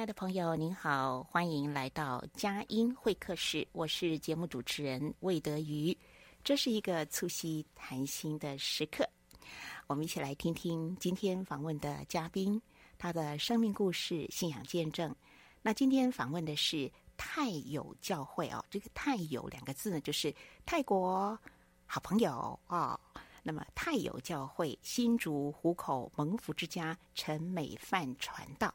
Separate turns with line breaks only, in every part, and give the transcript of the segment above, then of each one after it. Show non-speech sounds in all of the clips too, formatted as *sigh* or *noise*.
亲爱的朋友，您好，欢迎来到佳音会客室。我是节目主持人魏德瑜。这是一个促膝谈心的时刻，我们一起来听听今天访问的嘉宾他的生命故事、信仰见证。那今天访问的是泰友教会哦，这个泰友两个字呢，就是泰国好朋友、哦。那么泰友教会新竹湖口蒙福之家陈美范传道。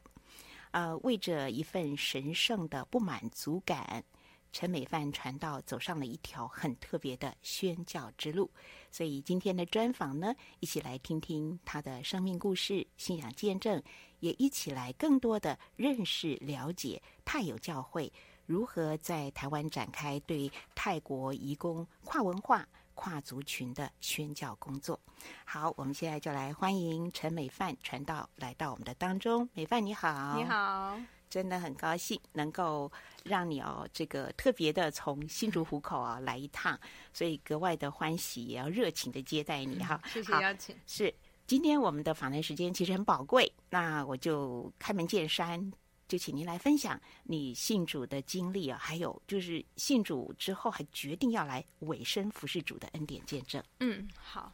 呃，为着一份神圣的不满足感，陈美范传道走上了一条很特别的宣教之路。所以今天的专访呢，一起来听听他的生命故事、信仰见证，也一起来更多的认识、了解泰友教会如何在台湾展开对泰国移工跨文化。跨族群的宣教工作。好，我们现在就来欢迎陈美范传道来到我们的当中。美范你好，
你好，
真的很高兴能够让你哦，这个特别的从新竹湖口啊来一趟，所以格外的欢喜，也要热情的接待你哈。
谢谢邀请。
是，今天我们的访谈时间其实很宝贵，那我就开门见山。就请您来分享你信主的经历啊，还有就是信主之后还决定要来委身服侍主的恩典见证。
嗯，好，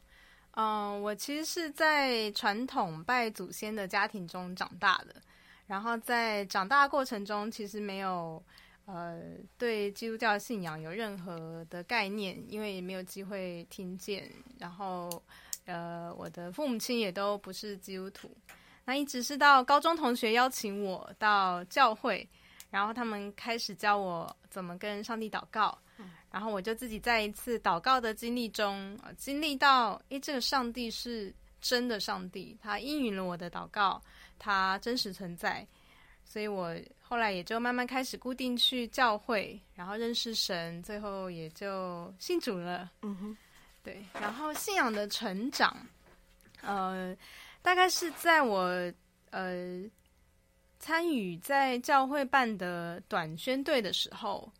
嗯、我其实是在传统拜祖先的家庭中长大的，然后在长大过程中，其实没有呃对基督教信仰有任何的概念，因为也没有机会听见，然后呃我的父母亲也都不是基督徒。那一直是到高中同学邀请我到教会，然后他们开始教我怎么跟上帝祷告，然后我就自己在一次祷告的经历中，经历到，诶，这个上帝是真的上帝，他应允了我的祷告，他真实存在，所以我后来也就慢慢开始固定去教会，然后认识神，最后也就信主了。嗯哼，对，然后信仰的成长，呃。大概是在我呃参与在教会办的短宣队的时候，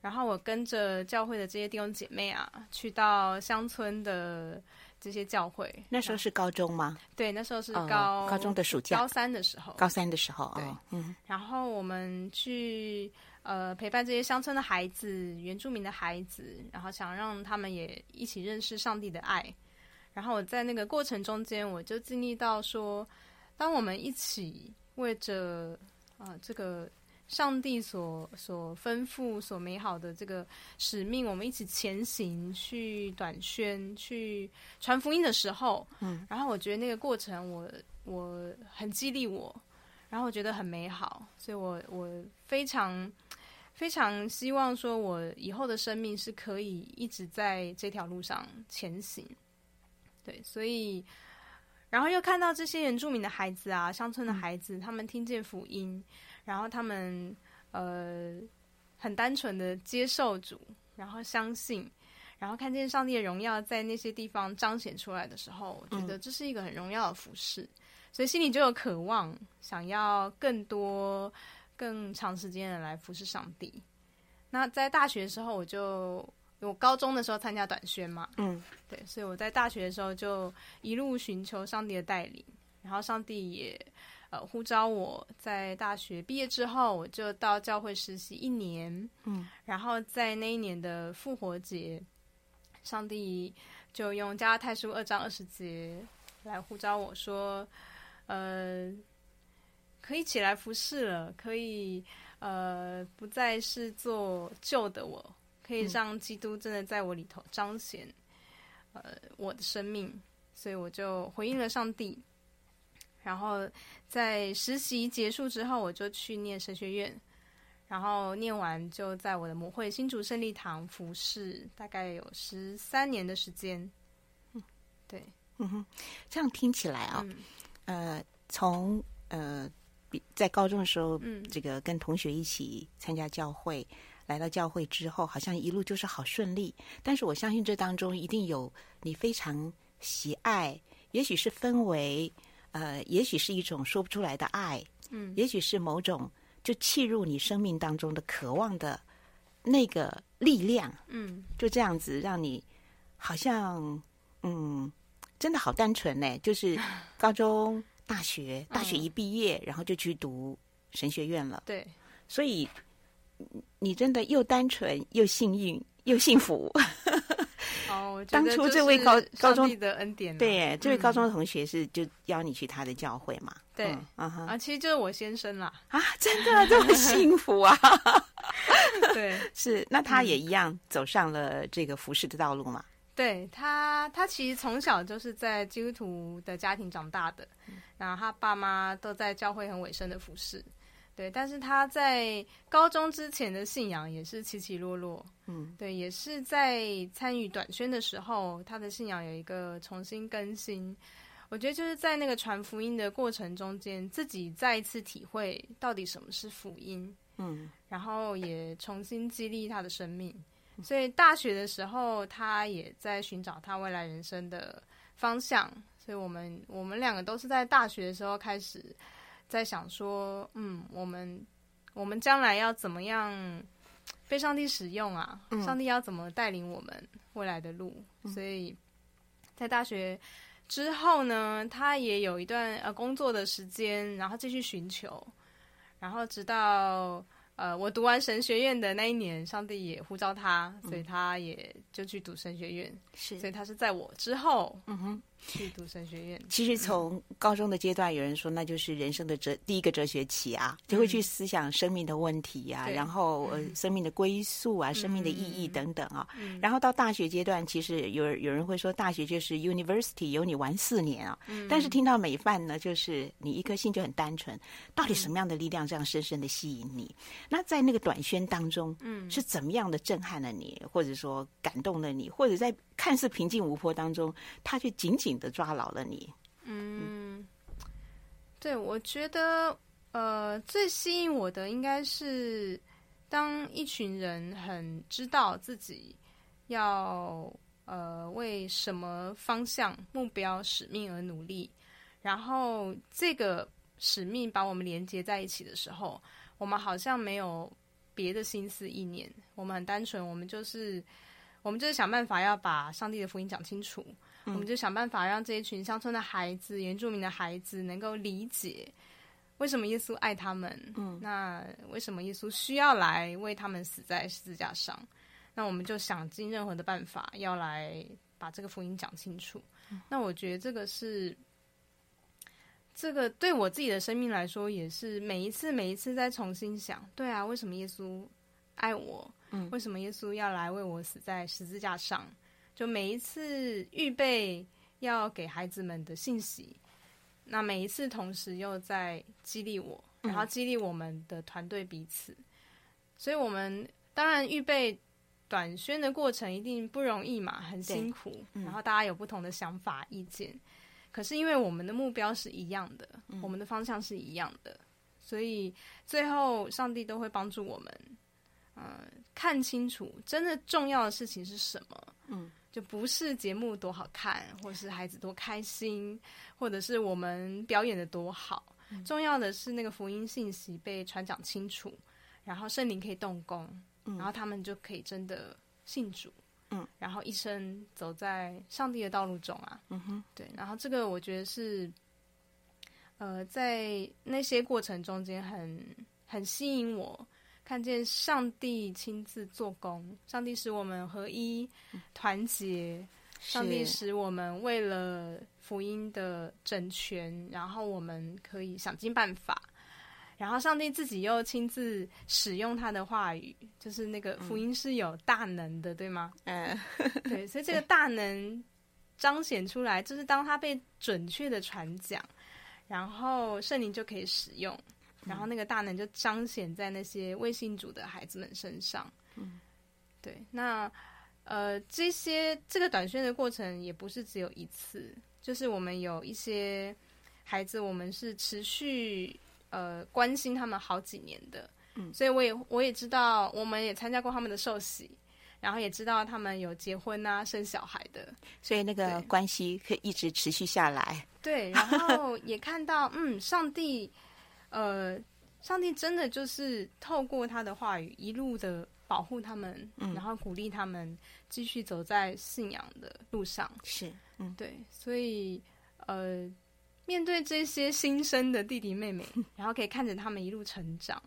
然后我跟着教会的这些弟兄姐妹啊，去到乡村的这些教会。
那时候是高中吗？
对，那时候是高、
哦、高中的暑假，
高三的时候。
高三的时候，
对，
哦、嗯。
然后我们去呃陪伴这些乡村的孩子、原住民的孩子，然后想让他们也一起认识上帝的爱。然后我在那个过程中间，我就经历到说，当我们一起为着啊、呃、这个上帝所所吩咐、所美好的这个使命，我们一起前行去短宣、去传福音的时候，嗯，然后我觉得那个过程我，我我很激励我，然后我觉得很美好，所以我我非常非常希望说，我以后的生命是可以一直在这条路上前行。对，所以，然后又看到这些原住民的孩子啊，乡村的孩子，他们听见福音，然后他们呃很单纯的接受主，然后相信，然后看见上帝的荣耀在那些地方彰显出来的时候，我觉得这是一个很荣耀的服事，所以心里就有渴望，想要更多、更长时间的来服侍上帝。那在大学的时候，我就我高中的时候参加短宣嘛，
嗯，
对，所以我在大学的时候就一路寻求上帝的带领，然后上帝也呃呼召我在大学毕业之后，我就到教会实习一年，
嗯，
然后在那一年的复活节，上帝就用加拉太书二章二十节来呼召我说，呃，可以起来服侍了，可以呃不再是做旧的我。可以让基督真的在我里头彰显，呃，我的生命，所以我就回应了上帝。然后在实习结束之后，我就去念神学院，然后念完就在我的母会新竹胜利堂服侍，大概有十三年的时间。嗯，对，
嗯哼，这样听起来啊，
嗯、
呃，从呃，在高中的时候，
嗯，
这个跟同学一起参加教会。来到教会之后，好像一路就是好顺利。但是我相信这当中一定有你非常喜爱，也许是氛围，呃，也许是一种说不出来的爱，
嗯，
也许是某种就契入你生命当中的渴望的那个力量，
嗯，
就这样子让你好像，嗯，真的好单纯呢。就是 *laughs* 高中、大学，大学一毕业，嗯，然后就去读神学院了，
对，
所以。你真的又单纯又幸运又幸福。
哦，*laughs*
当初这位高高中
的恩典，
对，这位高中的同学是就邀你去他的教会嘛？
对，
嗯哼，
啊，其实就是我先生啦。
啊，真的这么幸福啊！*laughs*
对，*laughs*
是，那他也一样走上了这个服侍的道路嘛？
对他，他其实从小就是在基督徒的家庭长大的，然后他爸妈都在教会很委身的服侍。对，但是他在高中之前的信仰也是起起落落，
嗯，
对，也是在参与短宣的时候，他的信仰有一个重新更新。我觉得就是在那个传福音的过程中间，自己再一次体会到底什么是福音，
嗯，
然后也重新激励他的生命。所以大学的时候，他也在寻找他未来人生的方向。所以我们我们两个都是在大学的时候开始。在想说，嗯，我们我们将来要怎么样被上帝使用啊？
嗯、
上帝要怎么带领我们未来的路？
嗯、
所以在大学之后呢，他也有一段呃工作的时间，然后继续寻求，然后直到呃我读完神学院的那一年，上帝也呼召他，所以他也就去读神学院。
是，
所以他是在我之后，
嗯哼。
去读神学院，
其实从高中的阶段，有人说那就是人生的哲第一个哲学期啊，就会去思想生命的问题啊，然后呃生命的归宿啊，生命的意义等等啊。然后到大学阶段，其实有有人会说大学就是 university，有你玩四年啊。但是听到美范呢，就是你一颗心就很单纯，到底什么样的力量这样深深的吸引你？那在那个短宣当中，嗯，是怎么样的震撼了你，或者说感动了你，或者在看似平静无波当中，他却紧紧的抓牢了你。
嗯，对，我觉得，呃，最吸引我的应该是，当一群人很知道自己要呃为什么方向、目标、使命而努力，然后这个使命把我们连接在一起的时候，我们好像没有别的心思意念，我们很单纯，我们就是。我们就是想办法要把上帝的福音讲清楚，嗯、我们就想办法让这一群乡村的孩子、原住民的孩子能够理解为什么耶稣爱他们。嗯，那为什么耶稣需要来为他们死在十字架上？那我们就想尽任何的办法要来把这个福音讲清楚。嗯、那我觉得这个是这个对我自己的生命来说，也是每一次每一次在重新想，对啊，为什么耶稣爱我？嗯，为什么耶稣要来为我死在十字架上？就每一次预备要给孩子们的信息，那每一次同时又在激励我，然后激励我们的团队彼此。嗯、所以，我们当然预备短宣的过程一定不容易嘛，很辛苦。嗯、然后大家有不同的想法意见，可是因为我们的目标是一样的，嗯、我们的方向是一样的，所以最后上帝都会帮助我们。嗯，看清楚真的重要的事情是什么？嗯，就不是节目多好看，或是孩子多开心，或者是我们表演的多好。嗯，重要的是那个福音信息被传讲清楚，然后圣灵可以动工，嗯，然后他们就可以真的信主，嗯，然后一生走在上帝的道路中啊，
嗯哼，
对，然后这个我觉得是，呃，在那些过程中间很很吸引我，看见上帝亲自做工，上帝使我们合一团结，上帝使我们为了福音的整全，然后我们可以想尽办法。然后上帝自己又亲自使用他的话语，就是那个福音是有大能的，嗯、对吗？嗯，*laughs* 对，所以这个大能彰显出来，就是当他被准确的传讲，然后圣灵就可以使用，然后那个大能就彰显在那些未信主的孩子们身上。嗯，对，那呃，这些这个短宣的过程也不是只有一次，就是我们有一些孩子，我们是持续。呃，关心他们好几年的，嗯，所以我也我也知道，我们也参加过他们的受洗，然后也知道他们有结婚啊、生小孩的，
所以那个关系可以一直持续下来。
对，然后也看到，嗯，上帝，呃，上帝真的就是透过他的话语，一路的保护他们，嗯，然后鼓励他们继续走在信仰的路上。
是，嗯，
对，所以，呃。面对这些新生的弟弟妹妹，*laughs* 然后可以看着他们一路成长。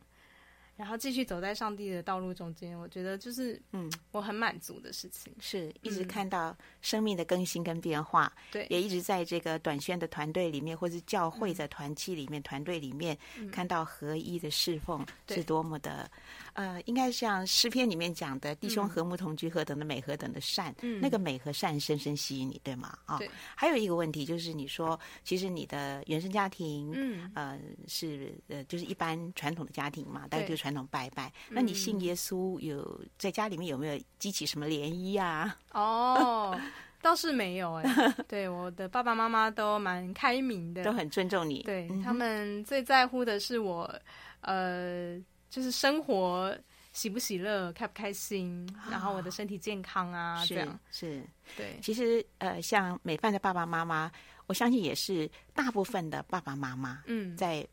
然后继续走在上帝的道路中间，我觉得就是嗯，我很满足的事情，
是一直看到生命的更新跟变化，对、嗯，也一直在这个短宣的团队里面，或是教会的团契里面、嗯、团队里面，看到合一的侍奉是多么的，呃，应该像诗篇里面讲的“弟兄和睦同居，何等的美，何等的善”，嗯，那个美和善深深吸引你，对吗？啊、哦，还有一个问题就是，你说其实你的原生家庭，嗯，呃，是呃，就是一般传统的家庭嘛，大概就是传。统拜拜，那你信耶稣有在家里面有没有激起什么涟漪啊？*laughs*
哦，倒是没有哎、欸。对，我的爸爸妈妈都蛮开明的，
都很尊重你。
对、嗯、他们最在乎的是我，呃，就是生活喜不喜乐、开不开心，然后我的身体健康啊，这样
是。是
对，
其实呃，像美范的爸爸妈妈，我相信也是大部分的爸爸妈妈，嗯，在。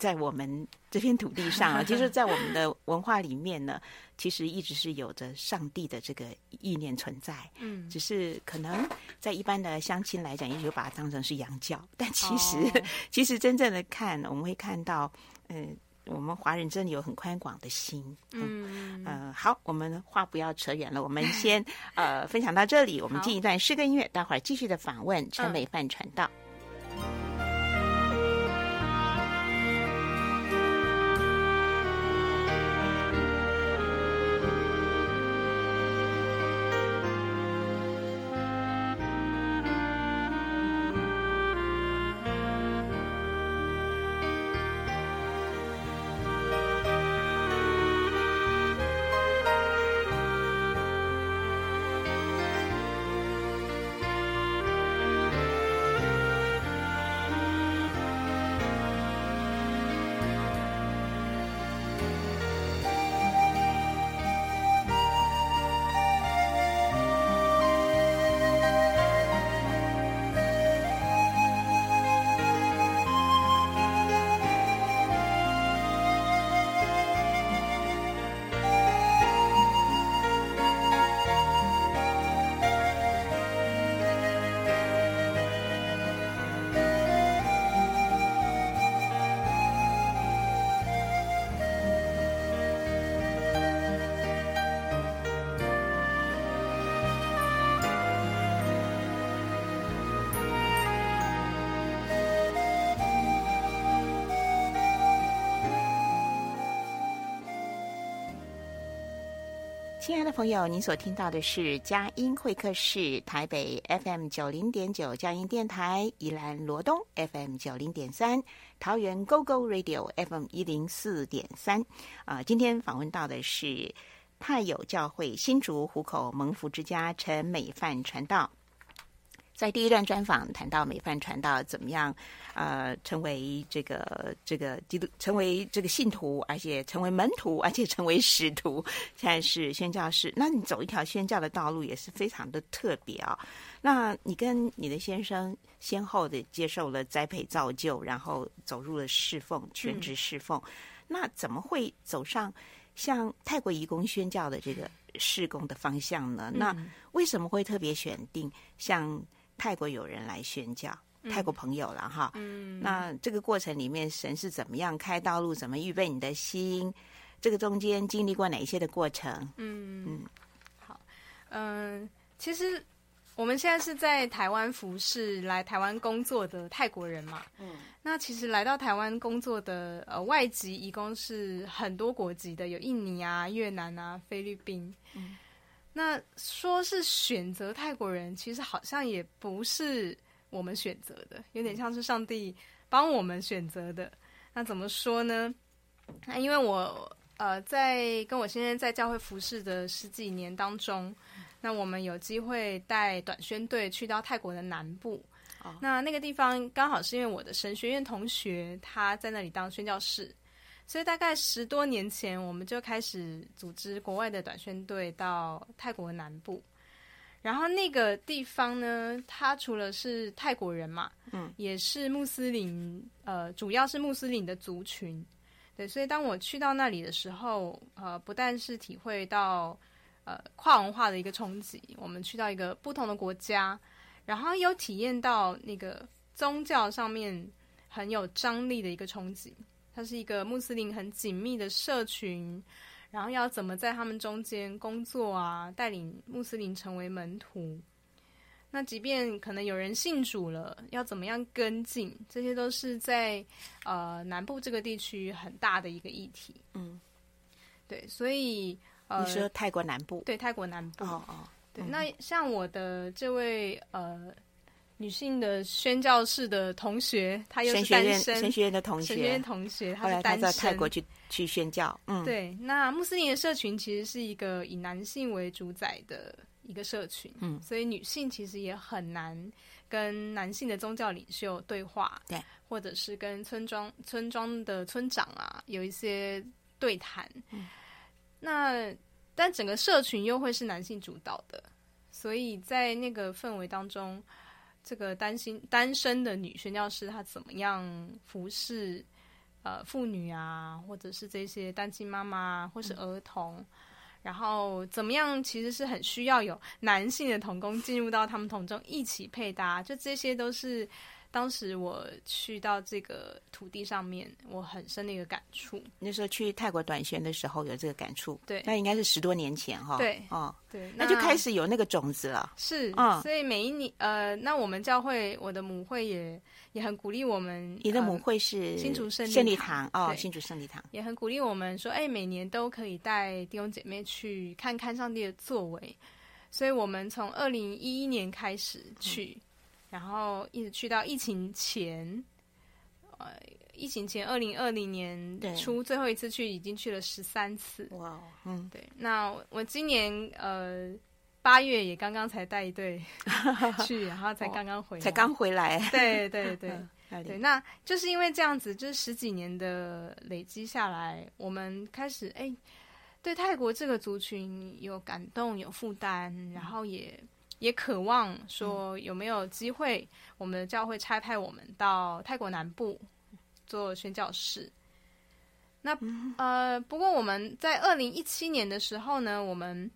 在我们这片土地上啊，*laughs* 其实，在我们的文化里面呢，其实一直是有着上帝的这个意念存在。嗯，只是可能在一般的乡亲来讲，也许把它当成是洋教，但其实，哦、*laughs* 其实真正的看，我们会看到，嗯、呃，我们华人真的有很宽广的心。嗯，嗯呃，好，我们话不要扯远了，我们先呃分享到这里，我们进一段诗歌音乐，待会儿继续的访问陈美范传道。亲朋友，您所听到的是佳音会客室，台北 FM 九零点九佳音电台，宜兰罗东 FM 九零点三，桃园 GO GO Radio FM 一零四点三。啊，今天访问到的是泰友教会新竹湖口蒙福之家陈美范传道。在第一段专访谈到美范传道怎么样，呃，成为这个这个基督，成为这个信徒，而且成为门徒，而且成为使徒，现在是宣教士。那你走一条宣教的道路也是非常的特别啊、哦。那你跟你的先生先后的接受了栽培造就，然后走入了侍奉，全职侍奉。嗯、那怎么会走上像泰国移工宣教的这个事工的方向呢？
嗯、
那为什么会特别选定像泰国友人来宣教？嗯、泰国朋友了哈。嗯，那这个过程里面，神是怎么样开道路？怎么预备你的心？这个中间经历过哪一些的过程？
嗯嗯，好，嗯、呃，其实。我们现在是在台湾服侍来台湾工作的泰国人嘛？嗯，那其实来到台湾工作的呃外籍移工是很多国籍的，有印尼啊、越南啊、菲律宾。嗯，那说是选择泰国人，其实好像也不是我们选择的，有点像是上帝帮我们选择的。那怎么说呢？那因为我呃在跟我先生在教会服侍的十几年当中。那我们有机会带短宣队去到泰国的南部，oh. 那那个地方刚好是因为我的神学院同学他在那里当宣教士，所以大概十多年前我们就开始组织国外的短宣队到泰国南部。然后那个地方呢，它除了是泰国人嘛，嗯，也是穆斯林，呃，主要是穆斯林的族群，对，所以当我去到那里的时候，呃，不但是体会到。呃，跨文化的一个冲击，我们去到一个不同的国家，然后有体验到那个宗教上面很有张力的一个冲击。它是一个穆斯林很紧密的社群，然后要怎么在他们中间工作啊，带领穆斯林成为门徒。那即便可能有人信主了，要怎么样跟进，这些都是在呃南部这个地区很大的一个议题。嗯，对，所以呃。
你说泰国南部？
对，泰国南部。
哦哦，
对。那像我的这位呃女性的宣教士的同学，她又是单身。
神学院的同学，
神学院同
学，她在泰国去去宣教。嗯，
对。那穆斯林的社群其实是一个以男性为主宰的一个社群，嗯，所以女性其实也很难跟男性的宗教领袖对话，
对，
或者是跟村庄村庄的村长啊有一些对谈。嗯。那但整个社群又会是男性主导的，所以在那个氛围当中，这个单身单身的女宣教师她怎么样服侍呃妇女啊，或者是这些单亲妈妈或是儿童，嗯、然后怎么样其实是很需要有男性的童工进入到他们童中一起配搭，就这些都是。当时我去到这个土地上面，我很深的一个感触。
那时候去泰国短宣的时候有这个感触，
对，
那应该是十多年前哈。
对，
哦，
对，
那就开始有那个种子了。
是，嗯，所以每一年，呃，那我们教会，我的母会也也很鼓励我们。
你的母会是
新竹圣
圣礼堂哦，新竹圣礼堂
也很鼓励我们说，哎，每年都可以带弟兄姐妹去看看上帝的作为。所以我们从二零一一年开始去。嗯然后一直去到疫情前，呃，疫情前二零二零年初最后一次去，已经去了十三次。哇，嗯，对。那我今年呃八月也刚刚才带一队 *laughs* 去，然后才刚刚回来，
才刚回来。
对对 *laughs* 对对，那就是因为这样子，就是十几年的累积下来，我们开始哎，对泰国这个族群有感动、有负担，然后也。也渴望说有没有机会，我们的教会差派我们到泰国南部做宣教士。那呃，不过我们在二零一七年的时候呢，我们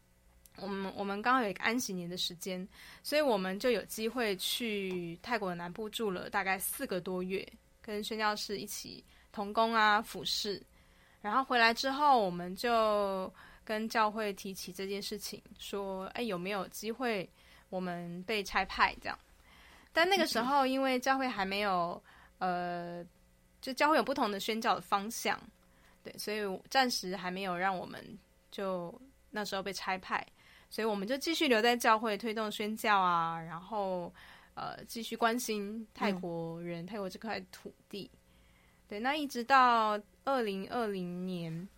我们我们刚好有一个安息年的时间，所以我们就有机会去泰国的南部住了大概四个多月，跟宣教士一起同工啊服侍。然后回来之后，我们就跟教会提起这件事情，说：哎，有没有机会？我们被差派这样，但那个时候因为教会还没有，呃，就教会有不同的宣教的方向，对，所以暂时还没有让我们就那时候被差派，所以我们就继续留在教会推动宣教啊，然后呃继续关心泰国人、嗯、泰国这块土地，对，那一直到二零二零年，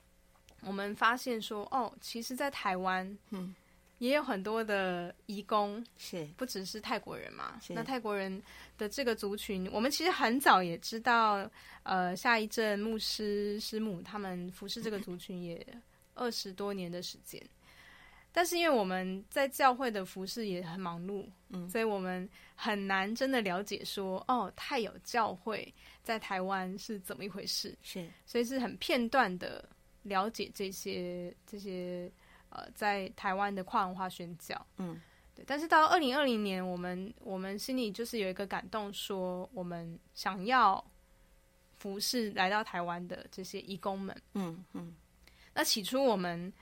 我们发现说，哦，其实，在台湾，嗯。也有很多的移工，是不只是泰国人嘛？那泰国人的这个族群，我们其实很早也知道，呃，下一阵牧师师母他们服侍这个族群也 *laughs* 二十多年的时间，但是因为我们在教会的服侍也很忙碌，嗯，所以我们很难真的了解说，哦，泰有教会在台湾是怎么一回事？是，所以是很片段的了解这些这些。呃在台湾的跨文化宣教。
嗯，
对。但是到二零二零年，我们我们心里就是有一个感动，说我们想要服侍来到台湾的这些义工们。
嗯嗯。
那起初我们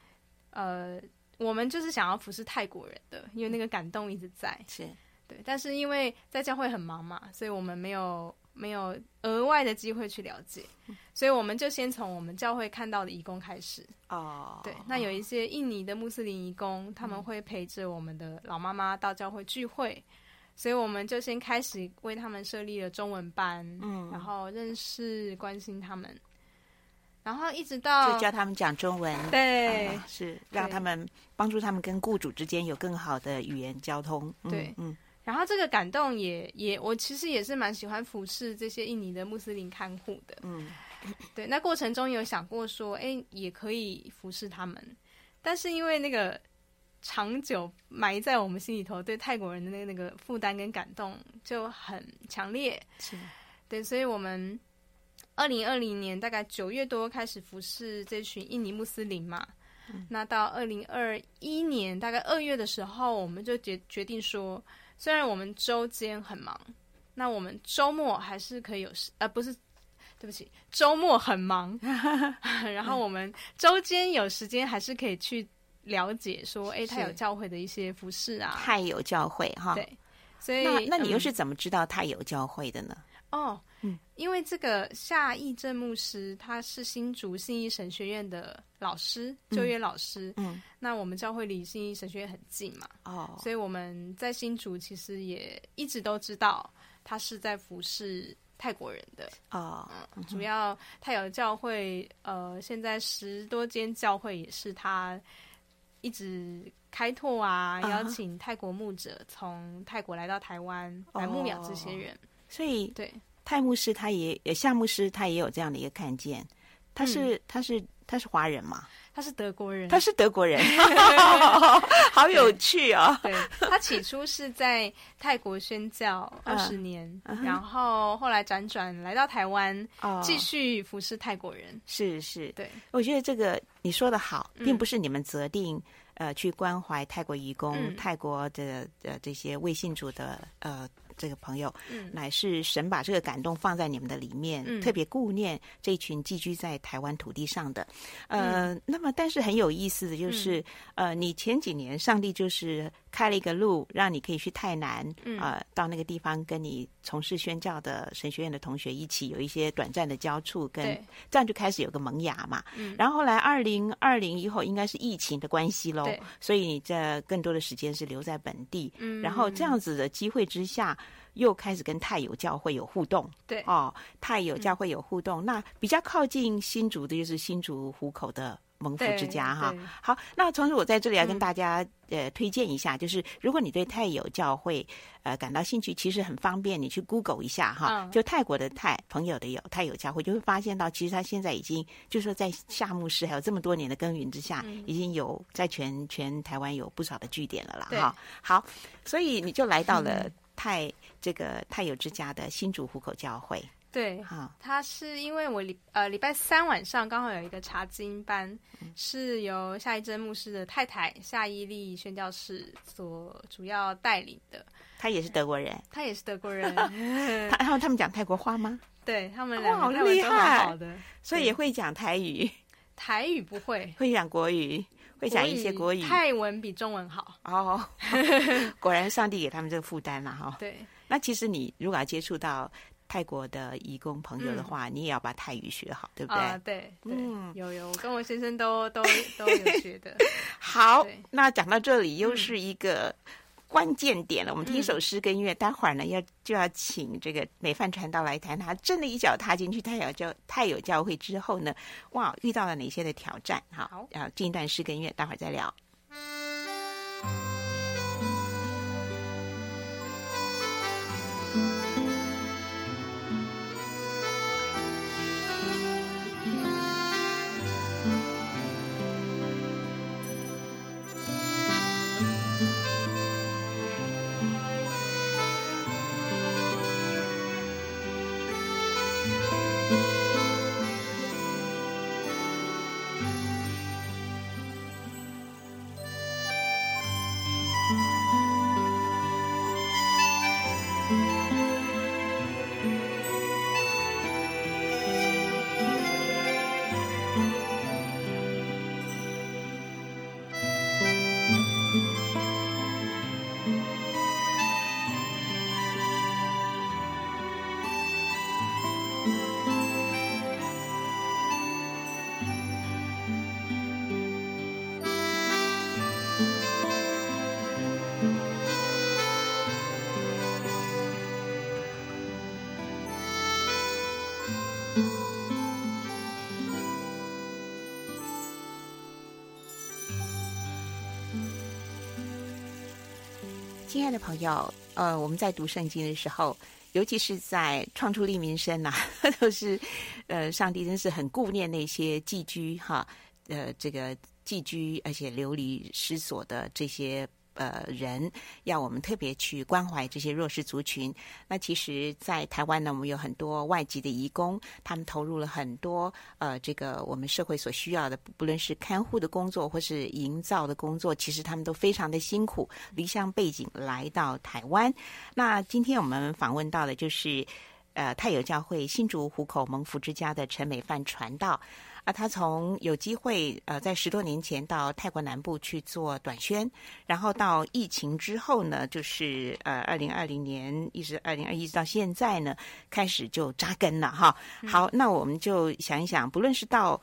呃。我们就是想要服侍泰国人的，因为那个感动一直在。
是，
对。但是因为在教会很忙嘛，所以我们没有没有额外的机会去了解，所以我们就先从我们教会看到的义工开始。
哦，
对。那有一些印尼的穆斯林义工，他们会陪着我们的老妈妈到教会聚会，所以我们就先开始为他们设立了中文班，嗯，然后认识、关心他们。然后一直到
就教他们讲中文，
对，
啊、是让他们帮助他们跟雇主之间有更好的语言交通。
对，
嗯。
然后这个感动也也，我其实也是蛮喜欢服侍这些印尼的穆斯林看护的。
嗯，
对。那过程中有想过说，哎，也可以服侍他们，但是因为那个长久埋在我们心里头对泰国人的那个那个负担跟感动就很强烈。
是。
对，所以我们。二零二零年大概九月多开始服侍这群印尼穆斯林嘛，嗯、那到二零二一年大概二月的时候，我们就决决定说，虽然我们周间很忙，那我们周末还是可以有时，呃，不是，对不起，周末很忙，*laughs* 然后我们周间有时间还是可以去了解说，哎，他有教会的一些服饰啊，
太有教会哈，
对，所以
那那你又是怎么知道他有教会的呢？
嗯、哦。嗯，因为这个夏义正牧师他是新竹信义神学院的老师，就业老师。嗯，那我们教会离信义神学院很近嘛，哦，所以我们在新竹其实也一直都知道他是在服侍泰国人的哦、嗯。主要他有教会，呃，现在十多间教会也是他一直开拓啊，邀请泰国牧者从泰国来到台湾来牧养这些人，
哦、所以
对。
泰牧师他也，夏牧师他也有这样的一个看见，他是、嗯、他是他是华人嘛？
他是德国人，
他是德国人，*laughs* 好有趣啊、哦！
对，他起初是在泰国宣教二十年，嗯、然后后来辗转来到台湾，哦、继续服侍泰国人。
是是，
对，
我觉得这个你说的好，并不是你们择定、嗯、呃去关怀泰国移工、嗯、泰国的呃这些未信主的呃。这个朋友，嗯，乃是神把这个感动放在你们的里面，嗯、特别顾念这群寄居在台湾土地上的，呃，嗯、那么但是很有意思的就是，嗯、呃，你前几年上帝就是开了一个路，让你可以去泰南，啊、呃，到那个地方跟你从事宣教的神学院的同学一起有一些短暂的交触，跟这样就开始有个萌芽嘛，嗯，然后后来二零二零以后应该是疫情的关系喽，所以你这更多的时间是留在本地，嗯，然后这样子的机会之下。又开始跟泰友教会有互动，
对。
哦，泰友教会有互动，嗯、那比较靠近新竹的就是新竹湖口的蒙福之家哈。好，那同时我在这里要跟大家、嗯、呃推荐一下，就是如果你对泰友教会呃感到兴趣，其实很方便，你去 Google 一下哈，嗯、就泰国的泰朋友的友泰友教会，就会发现到其实他现在已经就是说在夏牧师还有这么多年的耕耘之下，嗯、已经有在全全台湾有不少的据点了啦。哈。好，所以你就来到了 *laughs* 泰。嗯这个泰有之家的新竹湖口教会，
对，哈，他是因为我礼呃礼拜三晚上刚好有一个查经班，嗯、是由夏一真牧师的太太夏一丽宣教士所主要带领的。
他也是德国人，
他也是德国人。*laughs*
他然后他们讲泰国话吗？*laughs*
对他们两个
好厉害，
好的，
所以也会讲台语。
台语不会，
会讲国语，会讲一些国语。
泰文比中文好
哦。果然，上帝给他们这个负担了哈。
对。
那其实你如果要接触到泰国的义工朋友的话，嗯、你也要把泰语学好，对不对？
啊，对，嗯，有有，我跟我先生都都都有学的。*laughs*
好，那讲到这里又是一个关键点了。嗯、我们听一首诗跟音乐，待会儿呢要就要请这个美范传道来谈，他真的一脚踏进去太有教太有教会之后呢，哇，遇到了哪些的挑战？好，然后进一段诗跟音乐，待会儿再聊。亲爱的朋友，呃，我们在读圣经的时候，尤其是在创出利民生呐、*laughs* 都是，呃，上帝真是很顾念那些寄居哈，呃，这个寄居而且流离失所的这些。呃，人要我们特别去关怀这些弱势族群。那其实，在台湾呢，我们有很多外籍的移工，他们投入了很多呃，这个我们社会所需要的，不论是看护的工作或是营造的工作，其实他们都非常的辛苦，离乡背井来到台湾。那今天我们访问到的就是呃，泰友教会新竹湖口蒙福之家的陈美范传道。啊，他从有机会呃，在十多年前到泰国南部去做短宣，然后到疫情之后呢，就是呃，二零二零年一直二零二一直到现在呢，开始就扎根了哈。好，那我们就想一想，不论是到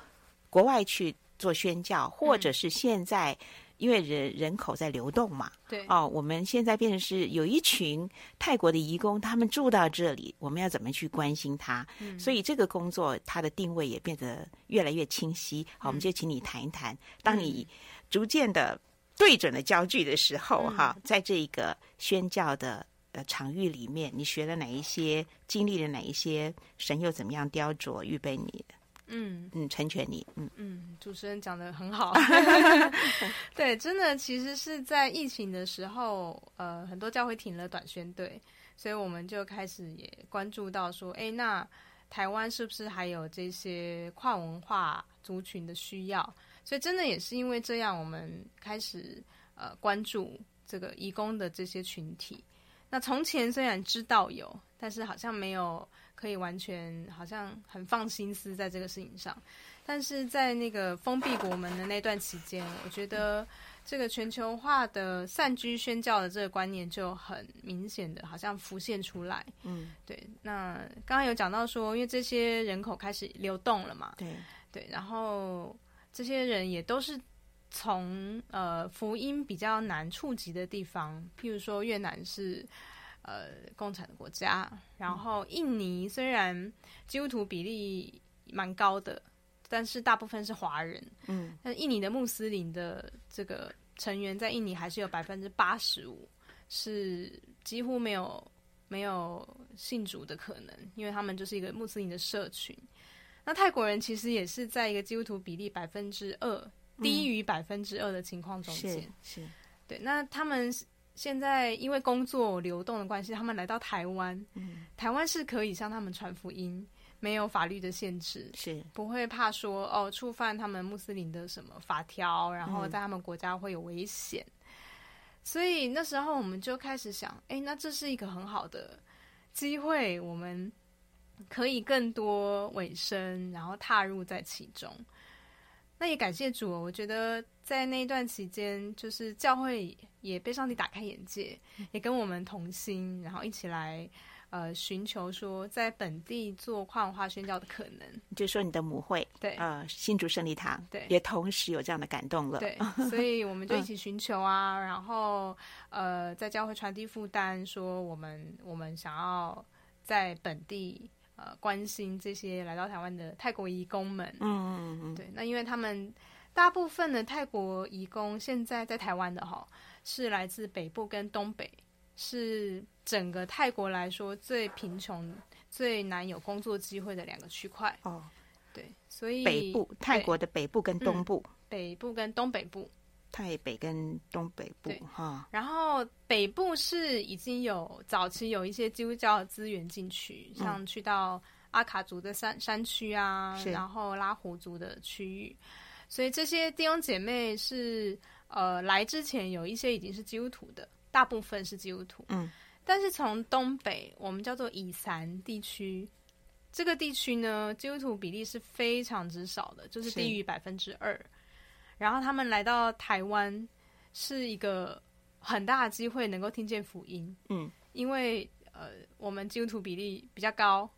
国外去做宣教，或者是现在。因为人人口在流动嘛，
对
哦，我们现在变成是有一群泰国的移工，他们住到这里，我们要怎么去关心他？嗯，所以这个工作它的定位也变得越来越清晰。好，我们就请你谈一谈，当你逐渐的对准了焦距的时候，哈，在这个宣教的呃场域里面，你学了哪一些，经历了哪一些，神又怎么样雕琢预备你？嗯嗯，成全你。嗯
嗯，主持人讲的很好。*laughs* *laughs* 对，真的，其实是在疫情的时候，呃，很多教会停了短宣队，所以我们就开始也关注到说，哎，那台湾是不是还有这些跨文化族群的需要？所以真的也是因为这样，我们开始呃关注这个移工的这些群体。那从前虽然知道有，但是好像没有。可以完全好像很放心思在这个事情上，但是在那个封闭国门的那段期间，我觉得这个全球化的散居宣教的这个观念就很明显的，好像浮现出来。嗯，对。那刚刚有讲到说，因为这些人口开始流动了嘛，
对
对，然后这些人也都是从呃福音比较难触及的地方，譬如说越南是。呃，共产的国家，然后印尼虽然基督徒比例蛮高的，但是大部分是华人。嗯，但印尼的穆斯林的这个成员在印尼还是有百分之八十五是几乎没有没有信主的可能，因为他们就是一个穆斯林的社群。那泰国人其实也是在一个基督徒比例百分之二低于百分之二的情况中间，
是，是
对。那他们。现在因为工作流动的关系，他们来到台湾。嗯，台湾是可以向他们传福音，没有法律的限制，
是不
会怕说哦触犯他们穆斯林的什么法条，然后在他们国家会有危险。嗯。所以那时候我们就开始想，哎，那这是一个很好的机会，我们可以更多委身，然后踏入在其中。那也感谢主，我觉得在那一段期间，就是教会也被上帝打开眼界，也跟我们同心，然后一起来呃寻求说在本地做跨文化宣教的可能。
就说你的母会
对
呃新竹胜利堂
对，
也同时有这样的感动了。
对，*laughs* 所以我们就一起寻求啊，嗯、然后呃在教会传递负担，说我们我们想要在本地。呃，关心这些来到台湾的泰国移工们，嗯嗯嗯，对，那因为他们大部分的泰国移工现在在台湾的哈，是来自北部跟东北，是整个泰国来说最贫穷、最难有工作机会的两个区块。哦，对，所以
北部泰国的北部跟东部，
嗯、北部跟东北部。
泰北跟东北部哈，
然后北部是已经有早期有一些基督教的资源进去，像去到阿卡族的山山区啊，然后拉祜族的区域，所以这些弟兄姐妹是呃来之前有一些已经是基督徒的，大部分是基督徒，嗯，但是从东北我们叫做以伞地区，这个地区呢，基督徒比例是非常之少的，就是低于百分之二。然后他们来到台湾，是一个很大的机会，能够听见福音。嗯，因为呃，我们基督徒比例比较高。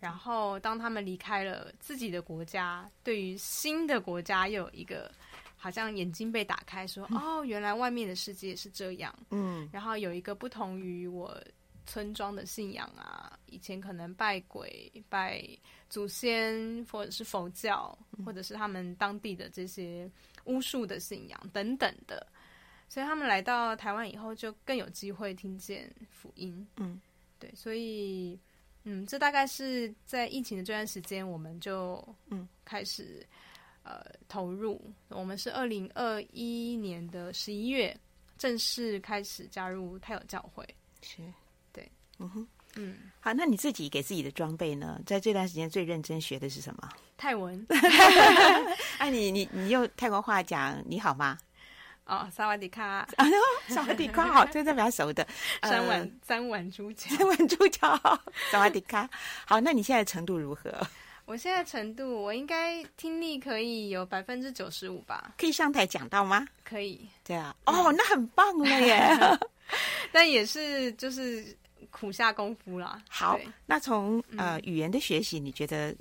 然后当他们离开了自己的国家，对于新的国家又有一个好像眼睛被打开说，说、嗯、哦，原来外面的世界是这样。嗯，然后有一个不同于我村庄的信仰啊，以前可能拜鬼、拜祖先，或者是佛教，或者是他们当地的这些巫术的信仰等等的。所以他们来到台湾以后，就更有机会听见福音。嗯，对，所以，嗯，这大概是在疫情的这段时间，我们就嗯开始呃投入。我们是二零二一年的十一月正式开始加入泰友教会。
是，
对，
嗯哼，嗯，好，那你自己给自己的装备呢？在这段时间最认真学的是什么？
泰文。
哎、*laughs* *laughs* 啊，你你你用泰国话讲你好吗？
哦，萨瓦迪卡，啊，*laughs*
萨瓦迪卡，好，这是比较熟的。*laughs*
三碗三碗猪脚，
三碗猪脚，*laughs* 萨瓦迪卡。好，那你现在程度如何？
我现在程度，我应该听力可以有百分之九十五吧？
可以上台讲到吗？
可以。
对啊，哦，那很棒了耶！
但也是就是苦下功夫啦。
好，那从呃语言的学习，你觉得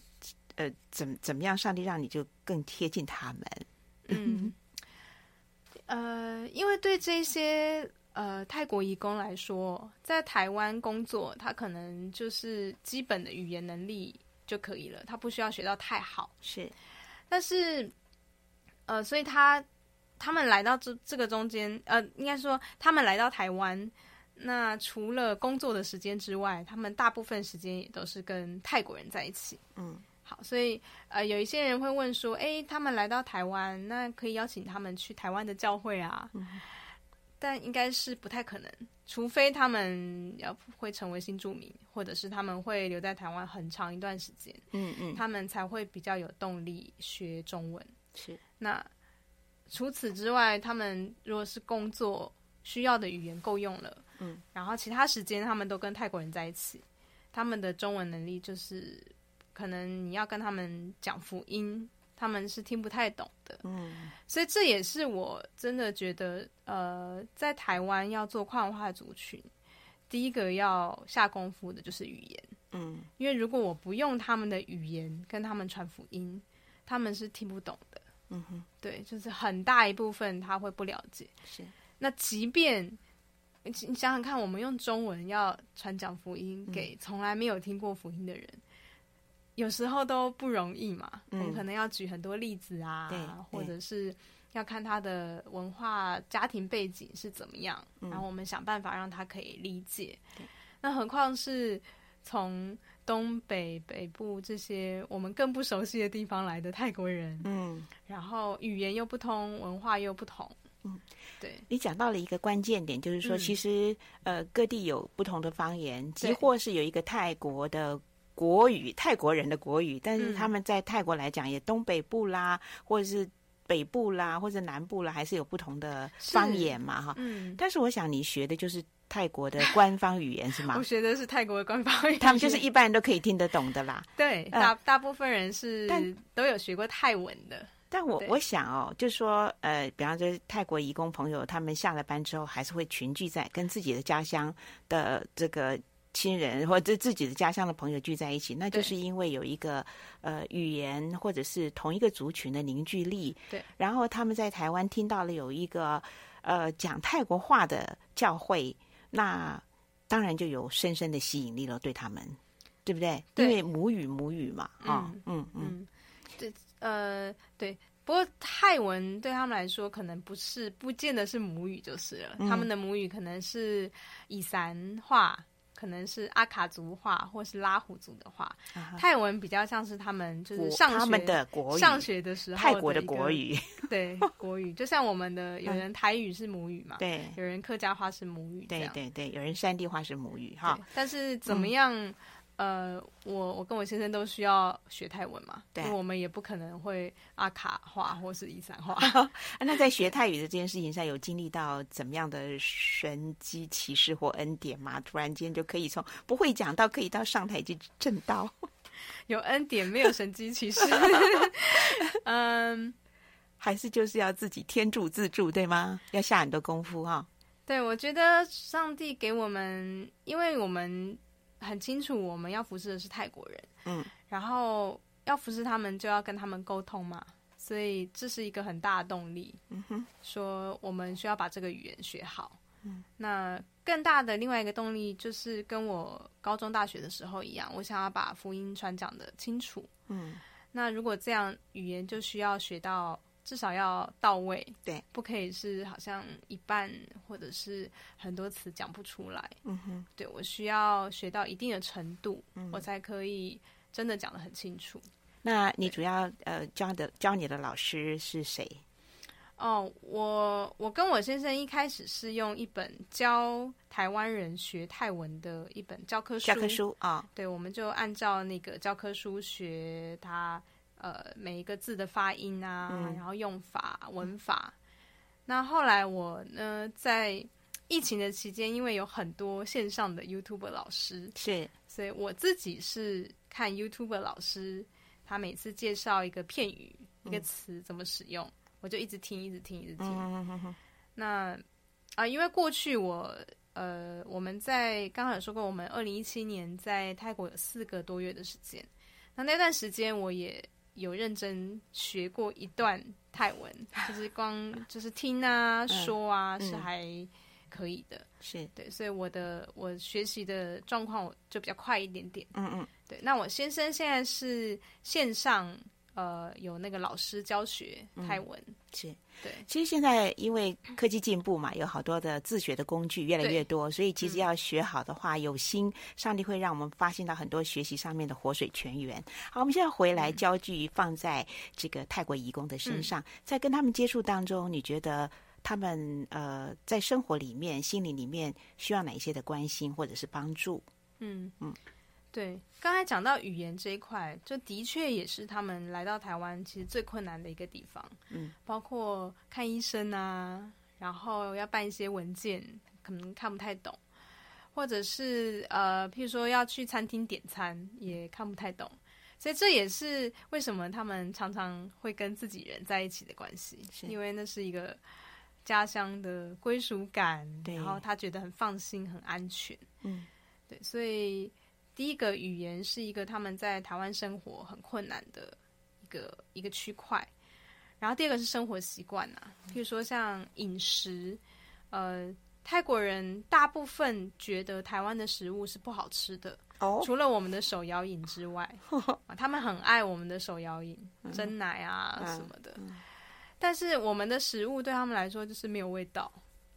呃怎怎么样？上帝让你就更贴近他们？嗯。
呃，因为对这些呃泰国移工来说，在台湾工作，他可能就是基本的语言能力就可以了，他不需要学到太好。
是，
但是呃，所以他他们来到这这个中间，呃，应该说他们来到台湾，那除了工作的时间之外，他们大部分时间也都是跟泰国人在一起。嗯。好，所以呃，有一些人会问说，哎，他们来到台湾，那可以邀请他们去台湾的教会啊？嗯、但应该是不太可能，除非他们要会成为新住民，或者是他们会留在台湾很长一段时间，嗯嗯，他们才会比较有动力学中文。
是，
那除此之外，他们如果是工作需要的语言够用了，嗯，然后其他时间他们都跟泰国人在一起，他们的中文能力就是。可能你要跟他们讲福音，他们是听不太懂的。嗯，所以这也是我真的觉得，呃，在台湾要做跨文化族群，第一个要下功夫的就是语言。嗯，因为如果我不用他们的语言跟他们传福音，他们是听不懂的。嗯哼，对，就是很大一部分他会不了解。
是，
那即便你想想看，我们用中文要传讲福音给从来没有听过福音的人。有时候都不容易嘛，嗯、我们可能要举很多例子啊，或者是要看他的文化、家庭背景是怎么样，嗯、然后我们想办法让他可以理解。那何况是从东北、北部这些我们更不熟悉的地方来的泰国人，嗯，然后语言又不通，文化又不同，嗯，对。
你讲到了一个关键点，就是说，其实、嗯、呃，各地有不同的方言，即或是有一个泰国的。国语，泰国人的国语，但是他们在泰国来讲，也东北部啦，或者是北部啦，或者南部啦，还是有不同的方言嘛，哈。嗯。但是我想你学的就是泰国的官方语言是吗？*laughs*
我学的是泰国的官方语言，
他们就是一般人都可以听得懂的啦。
对，大大部分人是都有学过泰文的。
但我我想哦，就是说，呃，比方说泰国移工朋友，他们下了班之后，还是会群聚在跟自己的家乡的这个。亲人或者自己的家乡的朋友聚在一起，那就是因为有一个呃语言或者是同一个族群的凝聚力。
对，
然后他们在台湾听到了有一个呃讲泰国话的教会，那当然就有深深的吸引力了，对他们，对不对？
对，
因为母语母语嘛，啊，嗯嗯嗯，
对，呃，对。不过泰文对他们来说，可能不是，不见得是母语就是了。嗯、他们的母语可能是以三话。可能是阿卡族话，或是拉祜族的话，泰文比较像是他们就是上学
他们的国语，
上学的时候的
泰国的国语，*laughs*
对国语，就像我们的有人台语是母语嘛，
对，
有人客家话是母语，
对对对，有人山地话是母语哈。
但是怎么样？嗯呃，我我跟我先生都需要学泰文嘛，对，因为我们也不可能会阿卡话或是伊散话。*laughs*
那在学泰语的这件事情上，有经历到怎么样的神机骑士或恩典吗？突然间就可以从不会讲到可以到上台去正道，*laughs*
有恩典没有神机骑士？*laughs* 嗯，
还是就是要自己天助自助，对吗？要下很多功夫哈。
对，我觉得上帝给我们，因为我们。很清楚，我们要服侍的是泰国人，嗯，然后要服侍他们，就要跟他们沟通嘛，所以这是一个很大的动力。
嗯哼，
说我们需要把这个语言学好。
嗯，
那更大的另外一个动力就是跟我高中、大学的时候一样，我想要把福音传讲的清楚。
嗯，
那如果这样，语言就需要学到至少要到位，
对，
不可以是好像一半或者是很多词讲不出来。
嗯哼，
对，我需要学到一定的程度，
嗯，
我才可以真的讲得很清楚。
那你主要呃教的教你的老师是谁？
哦，我我跟我先生一开始是用一本教台湾人学泰文的一本教科书，
教科书啊，哦、
对，我们就按照那个教科书学它呃每一个字的发音啊，
嗯、
然后用法文法。那后来我呢，在疫情的期间，因为有很多线上的 YouTube 老师，
是，
所以我自己是看 YouTube 老师，他每次介绍一个片语、一个词怎么使用。嗯我就一直听，一直听，一直
听。
那啊，因为过去我呃，我们在刚刚有说过，我们二零一七年在泰国有四个多月的时间。那那段时间我也有认真学过一段泰文，就是光 *laughs* 就是听啊、嗯、说啊是还可以的。
是
对，所以我的我学习的状况就比较快一点点。
嗯嗯，
对。那我先生现在是线上。呃，有那个老师教学泰文，
嗯、是
对。
其实现在因为科技进步嘛，有好多的自学的工具越来越多，所以其实要学好的话，嗯、有心，上帝会让我们发现到很多学习上面的活水泉源。好，我们现在回来，焦距放在这个泰国移工的身上，嗯、在跟他们接触当中，你觉得他们呃在生活里面、心理里面需要哪一些的关心或者是帮助？嗯嗯。
对，刚才讲到语言这一块，就的确也是他们来到台湾其实最困难的一个地方。嗯，包括看医生啊，然后要办一些文件，可能看不太懂，或者是呃，譬如说要去餐厅点餐，也看不太懂。所以这也是为什么他们常常会跟自己人在一起的关系，因为那是一个家乡的归属感，然后他觉得很放心、很安全。嗯，对，所以。第一个语言是一个他们在台湾生活很困难的一个一个区块，然后第二个是生活习惯啊，譬如说像饮食，呃，泰国人大部分觉得台湾的食物是不好吃的，oh? 除了我们的手摇饮之外，*laughs* 啊，他们很爱我们的手摇饮，蒸奶啊什么的，但是我们的食物对他们来说就是没有味道，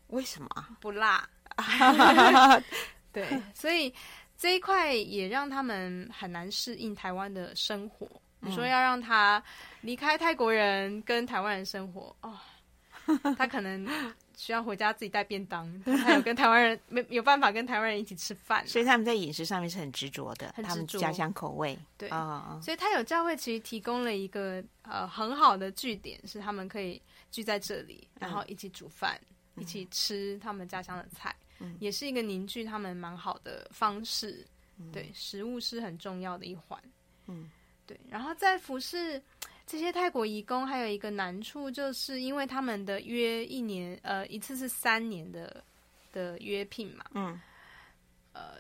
为什么？
不辣，*laughs* *laughs* 对，所以。这一块也让他们很难适应台湾的生活。你说要让他离开泰国人跟台湾人生活，哦，*laughs* 他可能需要回家自己带便当，还有跟台湾人没有办法跟台湾人一起吃饭。
所以他们在饮食上面是很执着的，
很，
他们家乡口味。
对，哦、所以他有教会其实提供了一个呃很好的据点，是他们可以聚在这里，然后一起煮饭，嗯、一起吃他们家乡的菜。也是一个凝聚他们蛮好的方式，嗯、对，食物是很重要的一环，嗯，对。然后在服饰这些泰国移工，还有一个难处，就是因为他们的约一年，呃，一次是三年的的约聘嘛，嗯，呃，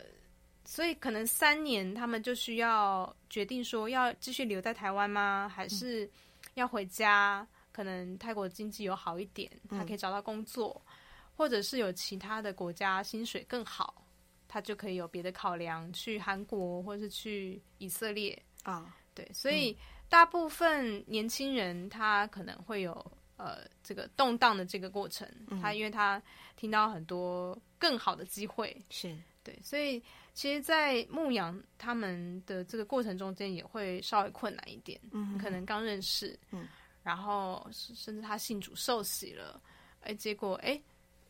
所以可能三年他们就需要决定说要继续留在台湾吗？还是要回家？可能泰国经济有好一点，他可以找到工作。嗯或者是有其他的国家薪水更好，他就可以有别的考量，去韩国或是去以色列啊。Oh. 对，所以大部分年轻人他可能会有呃这个动荡的这个过程，嗯、他因为他听到很多更好的机会，是对，所以其实，在牧羊他们的这个过程中间也会稍微困难一点，嗯，可能刚认识，嗯，然后甚至他信主受洗了，哎，结果哎。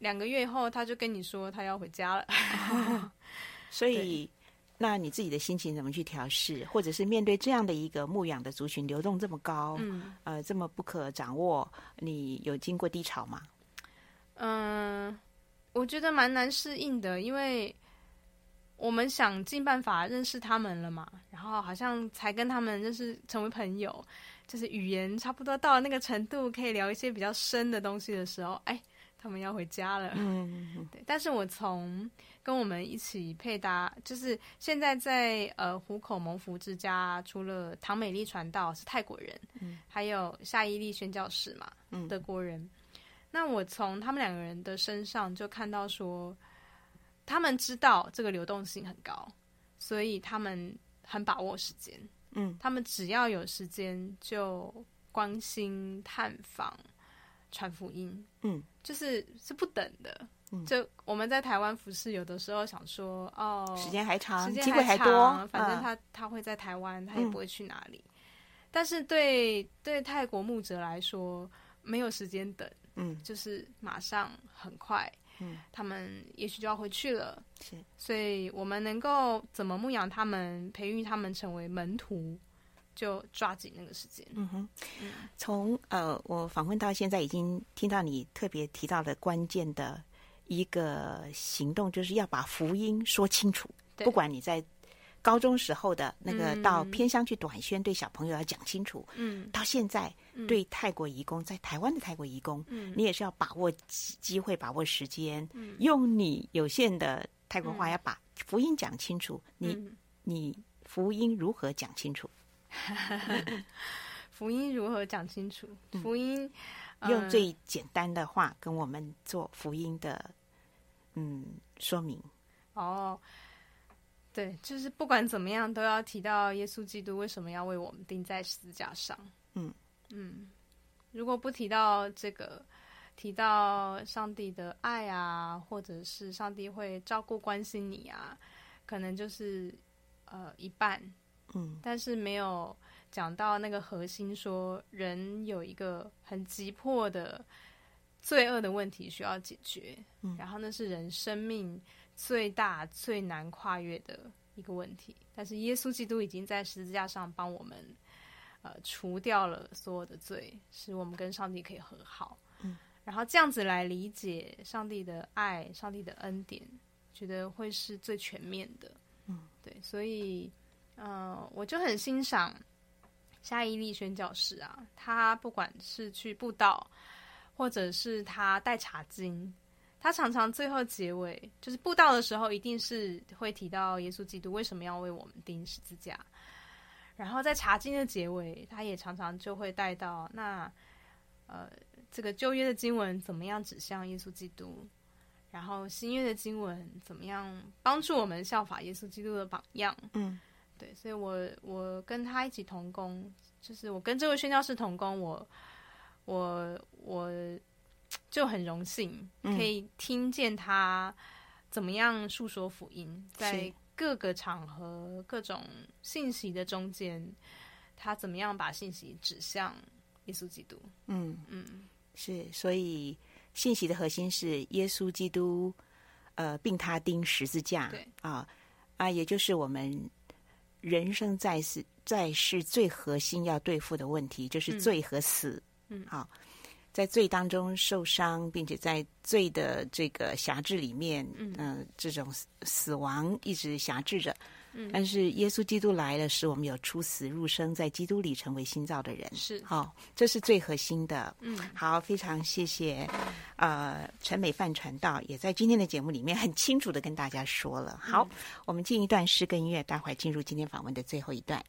两个月后，他就跟你说他要回家了。*laughs*
所以，那你自己的心情怎么去调试？或者是面对这样的一个牧养的族群流动这么高，嗯，呃，这么不可掌握，你有经过低潮吗？
嗯，我觉得蛮难适应的，因为我们想尽办法认识他们了嘛，然后好像才跟他们认识成为朋友，就是语言差不多到了那个程度，可以聊一些比较深的东西的时候，哎。他们要回家了。
嗯，*laughs*
对。但是我从跟我们一起配搭，就是现在在呃湖口蒙福之家，除了唐美丽传道是泰国人，嗯，还有夏伊利宣教士嘛，嗯，德国人。那我从他们两个人的身上就看到说，他们知道这个流动性很高，所以他们很把握时间。
嗯，
他们只要有时间就关心、探访、传福音。
嗯，
就是是不等的。嗯，就我们在台湾服饰，有的时候想说，哦，
时间还长，
时间
机会还多，
反正他、嗯、他会在台湾，他也不会去哪里。嗯、但是对对泰国牧者来说，没有时间等。
嗯，
就是马上很快。
嗯，
他们也许就要回去了，
是，
所以我们能够怎么牧养他们，培育他们成为门徒，就抓紧那个时间。
嗯哼，从呃，我访问到现在，已经听到你特别提到的关键的一个行动，就是要把福音说清楚，不管你在。高中时候的那个到偏乡去短宣，对小朋友要讲清楚。
嗯，
到现在对泰国移工，在台湾的泰国移工，嗯，你也是要把握机机会，把握时间，嗯，用你有限的泰国话，要把福音讲清楚。你你福音如何讲清楚？*laughs*
福音如何讲清楚？福音
用最简单的话跟我们做福音的嗯说明。
哦。对，就是不管怎么样，都要提到耶稣基督为什么要为我们钉在十字架上。
嗯
嗯，如果不提到这个，提到上帝的爱啊，或者是上帝会照顾关心你啊，可能就是呃一半。
嗯，
但是没有讲到那个核心，说人有一个很急迫的罪恶的问题需要解决。
嗯，
然后那是人生命。最大最难跨越的一个问题，但是耶稣基督已经在十字架上帮我们，呃，除掉了所有的罪，使我们跟上帝可以和好。
嗯，
然后这样子来理解上帝的爱、上帝的恩典，觉得会是最全面的。
嗯，
对，所以，呃，我就很欣赏夏伊利宣教师啊，他不管是去布道，或者是他带查经。他常常最后结尾就是布道的时候，一定是会提到耶稣基督为什么要为我们钉十字架。然后在查经的结尾，他也常常就会带到那呃这个旧约的经文怎么样指向耶稣基督，然后新约的经文怎么样帮助我们效法耶稣基督的榜样。
嗯，
对，所以我我跟他一起同工，就是我跟这位宣教士同工，我我我。就很荣幸可以听见他怎么样诉说福音，嗯、在各个场合、各种信息的中间，他怎么样把信息指向耶稣基督？
嗯
嗯，
是，所以信息的核心是耶稣基督，呃，并他钉十字架，
对
啊啊，也就是我们人生在世在世最核心要对付的问题，就是罪和死。
嗯，
好。在罪当中受伤，并且在罪的这个辖制里面，嗯、呃，这种死亡一直辖制着。
嗯，
但是耶稣基督来了，使我们有出死入生，在基督里成为新造的人。
是，
好、哦，这是最核心的。
嗯，
好，非常谢谢。呃，陈美范传道也在今天的节目里面很清楚的跟大家说了。好，嗯、我们进一段诗跟音乐，待会儿进入今天访问的最后一段。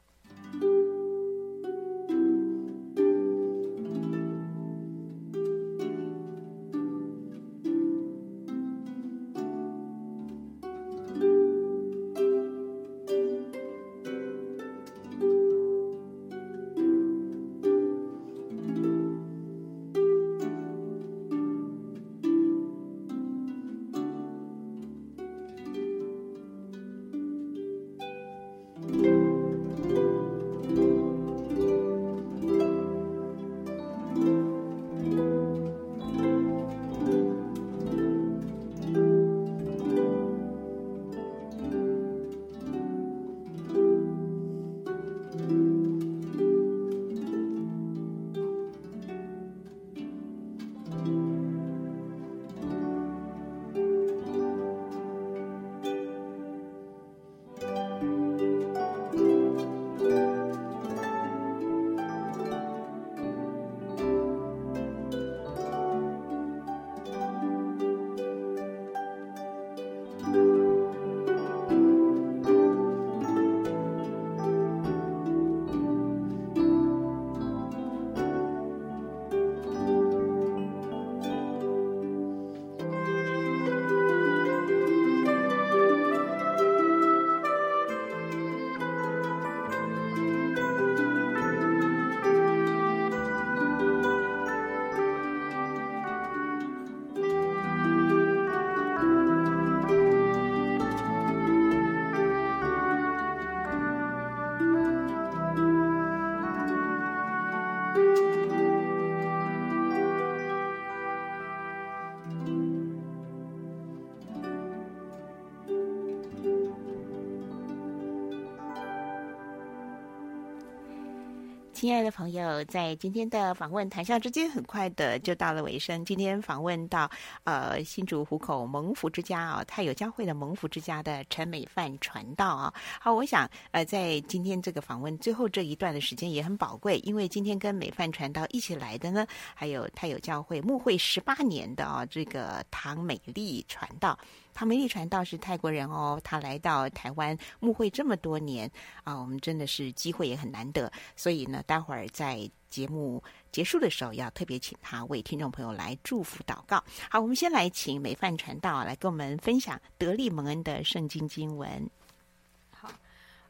亲爱的朋友，在今天的访问谈笑之间，很快的就到了尾声。今天访问到呃新竹湖口蒙福之家啊，太有教会的蒙福之家的陈美范传道啊。好，我想呃在今天这个访问最后这一段的时间也很宝贵，因为今天跟美范传道一起来的呢，还有太有教会牧会十八年的啊这个唐美丽传道。他梅利传道是泰国人哦，他来到台湾慕会这么多年啊，我们真的是机会也很难得，所以呢，待会儿在节目结束的时候，要特别请他为听众朋友来祝福祷告。好，我们先来请美范传道来跟我们分享德利蒙恩的圣经经文。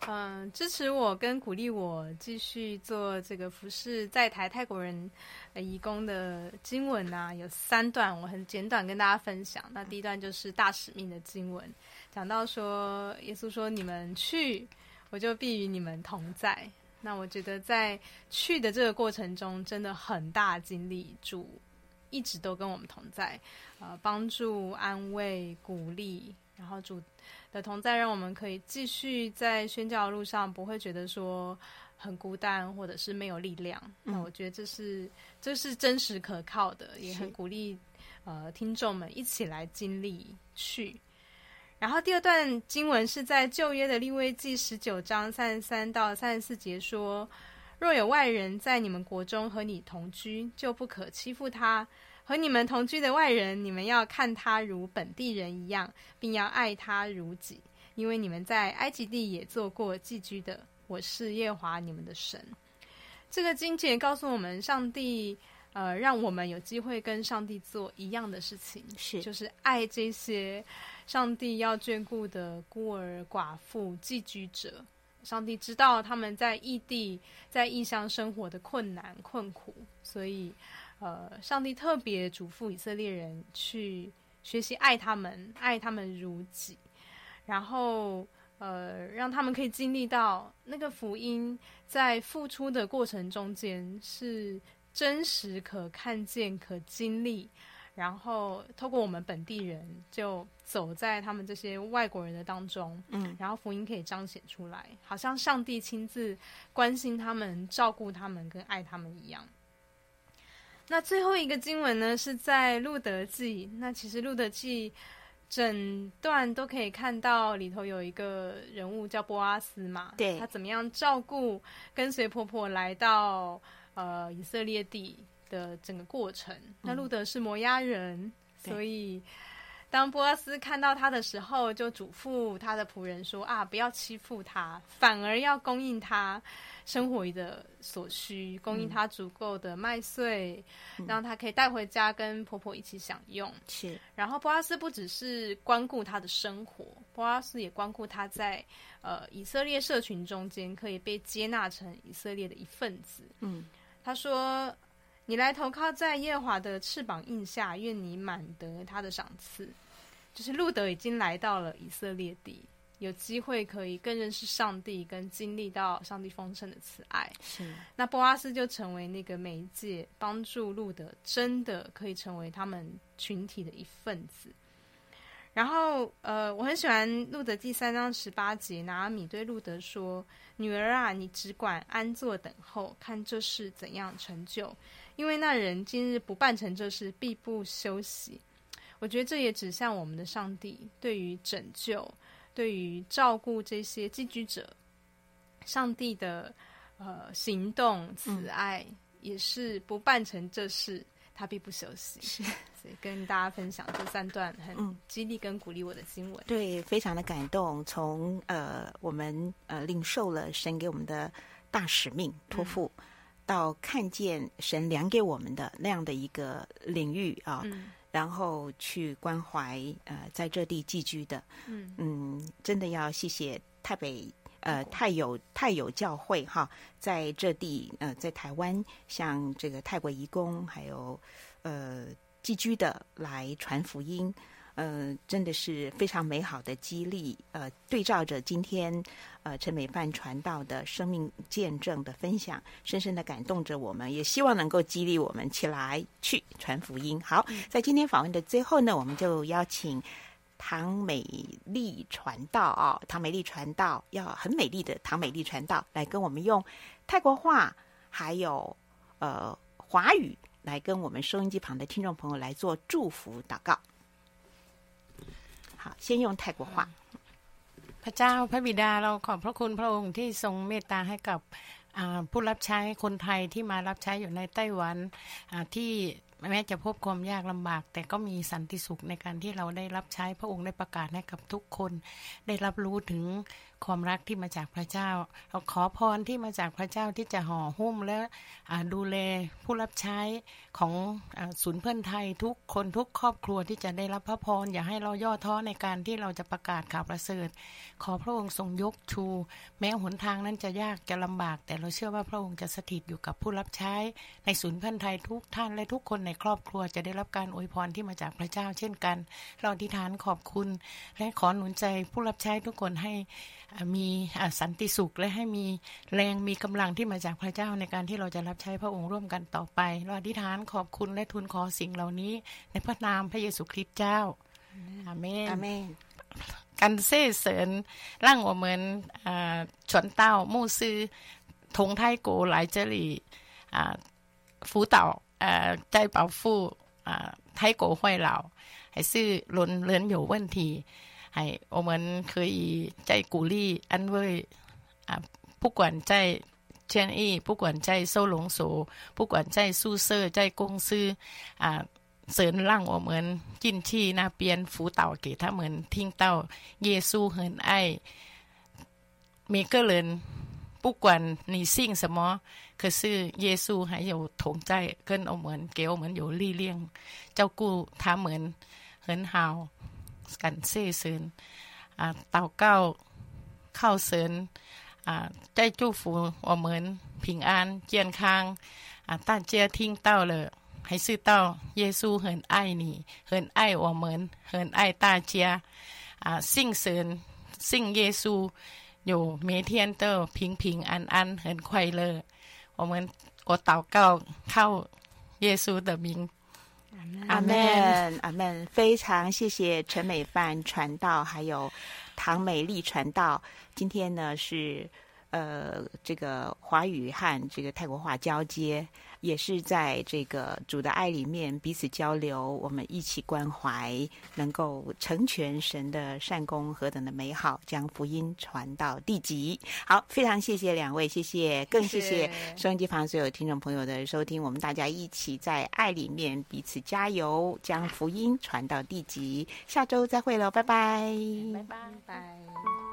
嗯，支持我跟鼓励我继续做这个服侍在台泰国人移工的经文呢、啊，有三段，我很简短跟大家分享。那第一段就是大使命的经文，讲到说耶稣说：“你们去，我就必与你们同在。”那我觉得在去的这个过程中，真的很大经历，主一直都跟我们同在，呃，帮助、安慰、鼓励，然后主。的同在，让我们可以继续在宣教的路上，不会觉得说很孤单，或者是没有力量。那、嗯、我觉得这是这是真实可靠的，也很鼓励呃听众们一起来经历去。然后第二段经文是在旧约的立位记十九章三十三到三十四节说：若有外人在你们国中和你同居，就不可欺负他。和你们同居的外人，你们要看他如本地人一样，并要爱他如己，因为你们在埃及地也做过寄居的。我是耶和华你们的神。这个经节告诉我们，上帝呃，让我们有机会跟上帝做一样的事情，
是
就是爱这些上帝要眷顾的孤儿寡妇、寄居者。上帝知道他们在异地、在异乡生活的困难困苦，所以。呃，上帝特别嘱咐以色列人去学习爱他们，爱他们如己，然后呃，让他们可以经历到那个福音在付出的过程中间是真实、可看见、可经历，然后透过我们本地人就走在他们这些外国人的当中，嗯，然后福音可以彰显出来，好像上帝亲自关心他们、照顾他们跟爱他们一样。那最后一个经文呢，是在路德记。那其实路德记整段都可以看到里头有一个人物叫波阿斯嘛，
对，
他怎么样照顾跟随婆婆来到呃以色列地的整个过程。嗯、那路德是摩押人，所以当波阿斯看到他的时候，就嘱咐他的仆人说：“啊，不要欺负他，反而要供应他。”生活的所需，供应他足够的麦穗，嗯、让他可以带回家跟婆婆一起享用。
是，
然后波阿斯不只是关顾他的生活，波阿斯也关顾他在呃以色列社群中间可以被接纳成以色列的一份子。嗯，他说：“你来投靠在耶和华的翅膀印下，愿你满得他的赏赐。”就是路德已经来到了以色列地。有机会可以更认识上帝，跟经历到上帝丰盛的慈爱。
是，
那波阿斯就成为那个媒介，帮助路德真的可以成为他们群体的一份子。然后，呃，我很喜欢路德第三章十八节，拿阿米对路德说：“女儿啊，你只管安坐等候，看这事怎样成就，因为那人今日不办成这事，必不休息。”我觉得这也指向我们的上帝对于拯救。对于照顾这些寄居者，上帝的呃行动慈爱、嗯、也是不办成这事，他必不休息。
是，*laughs*
所以跟大家分享这三段很激励跟鼓励我的经文。
对，非常的感动。从呃我们呃领受了神给我们的大使命托付，嗯、到看见神量给我们的那样的一个领域啊。嗯然后去关怀呃在这地寄居的，嗯嗯，真的要谢谢台北呃泰有泰有教会哈，在这地呃在台湾像这个泰国移工还有呃寄居的来传福音。呃，真的是非常美好的激励。呃，对照着今天呃陈美范传道的生命见证的分享，深深的感动着我们，也希望能够激励我们起来去传福音。好，在今天访问的最后呢，我们就邀请唐美丽传道啊、哦，唐美丽传道要很美丽的唐美丽传道来跟我们用泰国话还有呃华语，来跟我们收音机旁的听众朋友来做祝福祷告。 好，先用泰国话。
พระเจ้าพระบิดาเราขอบพระคุณพระองค์ที่ทรงเมตตาให้กับผู้รับใช้คนไทยที่มารับใช้อยู่ในไต้หวันที่แม้จะพบความยากลำบาก แต่ก็มีสันติสุขในการที่เราได้รับใช้พระองค์ได้ประกาศให้กับทุกคน ได้รับรู้ถึง ความรักที่มาจากพระเจ้าเราขอพรที่มาจากพระเจ้าที่จะห่อหุ้มและดูแลผู้รับใช้ของศูนย์เพื่อนไทยทุกคนทุกครอบครัวที่จะได้รับพระพรอย่าให้เราย่อท้อในการที่เราจะประกาศข่าวประเสริฐ ขอพระองค์ทรงยกชู แม้หนทางนั้นจะยากจะลำบาก แต่เราเชื่อว่าพระองค์จะสถิตอยู่กับผู้รับใช้ ในศูนย์เพื่อนไทยทุกท่านและทุกคนในครอบครัวจะได้รับการอวยพรที่มาจากพระเจ้า เช่นกัน เราอธิษฐานขอบคุณ และขอหนุนใจผู้รับใช้ทุกคนให้มีสันติสุขและให้มีแรงมีกำลังที่มาจากพระเจ้าในการที่เราจะรับใช้พระองค์ร่วมกันต่อไปเราอธิษฐานขอบคุณและทูลขอสิ่งเหล่านี้ ในพระนามพระเยซูคริสต์เจ้าอาเมน
อาเมน
กันเซ่เสริญร่างว่าเหมือนชวนเต้ามู่ซื้อทงไทยโกหลายเจรีฟูเต่าใจเป่าฟูไทยโกห้วยเหล่าให้ซื้อล้นเลือนอยู่วันที 系我们可以在鼓励安慰啊，不管在监狱，不管在收容所，不管在宿舍，在公司啊，神让我们进去那边辅导，给他们听到耶稣很爱每个人，不管你信什么，可是耶稣还有同在，跟我们给我们有力量，照顾他们很好。 กันซซืนอ่เต่าเก้าเข้าเซินอ่ใจจู้ฟูอเหมือนผิงอันเจียนคางอ่าต้านเจียทิ้งเต้าเลยให้ซื้อเต้าเยซูเหินไอ้นี่เหินไอ้อเหมือนเหินไอ้ตาเจียอ่าสิ่งเซินสิ่งเยซูอยู่เมเทียนเตอร์พิงพิงอันอันเหินไควเลอเหมือนโอเต่าเก้าเข้าเยซูแต่บิง
阿门，阿门，非常谢谢陈美范传道，还有唐美丽传道。今天呢是呃这个华语和这个泰国话交接。也是在这个主的爱里面彼此交流，我们一起关怀，能够成全神的善功，何等的美好！将福音传到地极。好，非常谢谢两位，谢谢，更谢谢收音机旁所有听众朋友的收听。我们大家一起在爱里面彼此加油，将福音传到地极。下周再会喽，拜拜，
拜拜，拜。